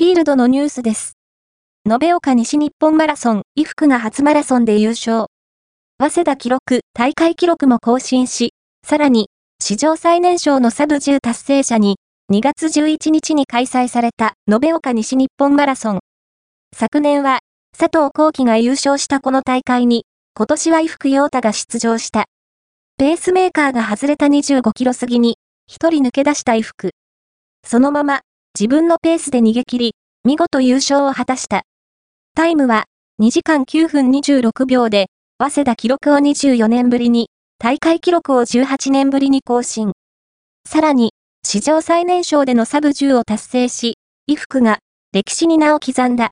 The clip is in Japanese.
フィールドのニュースです。延岡西日本マラソン、衣服が初マラソンで優勝。早稲田記録、大会記録も更新し、さらに、史上最年少のサブ10達成者に、2月11日に開催された延岡西日本マラソン。昨年は、佐藤幸輝が優勝したこの大会に、今年は衣服陽太が出場した。ペースメーカーが外れた25キロ過ぎに、一人抜け出した衣服。そのまま、自分のペースで逃げ切り、見事優勝を果たした。タイムは、2時間9分26秒で、早稲田記録を24年ぶりに、大会記録を18年ぶりに更新。さらに、史上最年少でのサブ10を達成し、衣服が歴史に名を刻んだ。